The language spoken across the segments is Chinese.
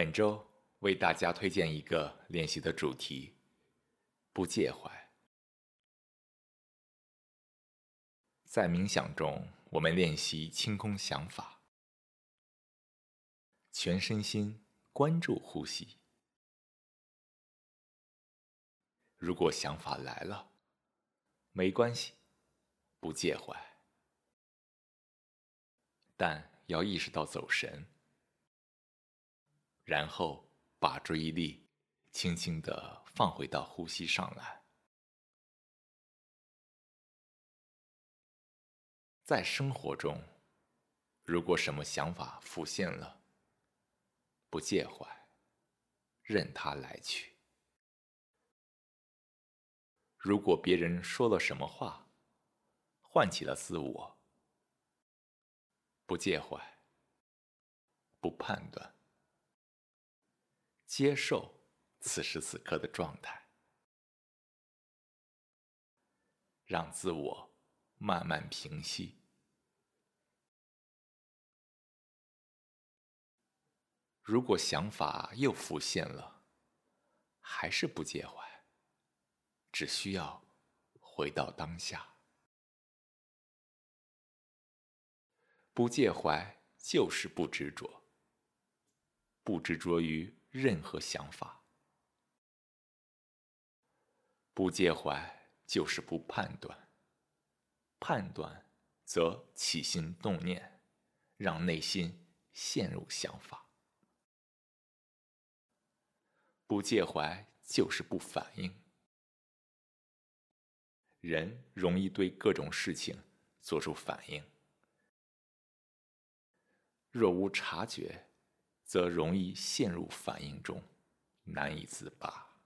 本周为大家推荐一个练习的主题：不介怀。在冥想中，我们练习清空想法，全身心关注呼吸。如果想法来了，没关系，不介怀，但要意识到走神。然后把注意力轻轻地放回到呼吸上来。在生活中，如果什么想法浮现了，不介怀，任它来去。如果别人说了什么话，唤起了自我，不介怀，不判断。接受此时此刻的状态，让自我慢慢平息。如果想法又浮现了，还是不介怀，只需要回到当下。不介怀就是不执着，不执着于。任何想法，不介怀就是不判断，判断则起心动念，让内心陷入想法。不介怀就是不反应，人容易对各种事情做出反应，若无察觉。则容易陷入反应中，难以自拔。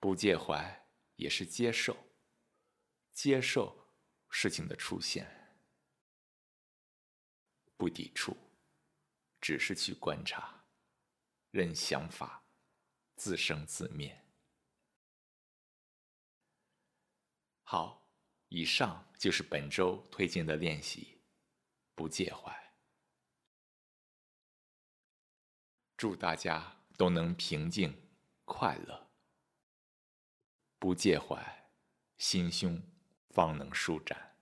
不介怀也是接受，接受事情的出现，不抵触，只是去观察，任想法自生自灭。好，以上就是本周推荐的练习，不介怀。祝大家都能平静、快乐，不介怀，心胸方能舒展。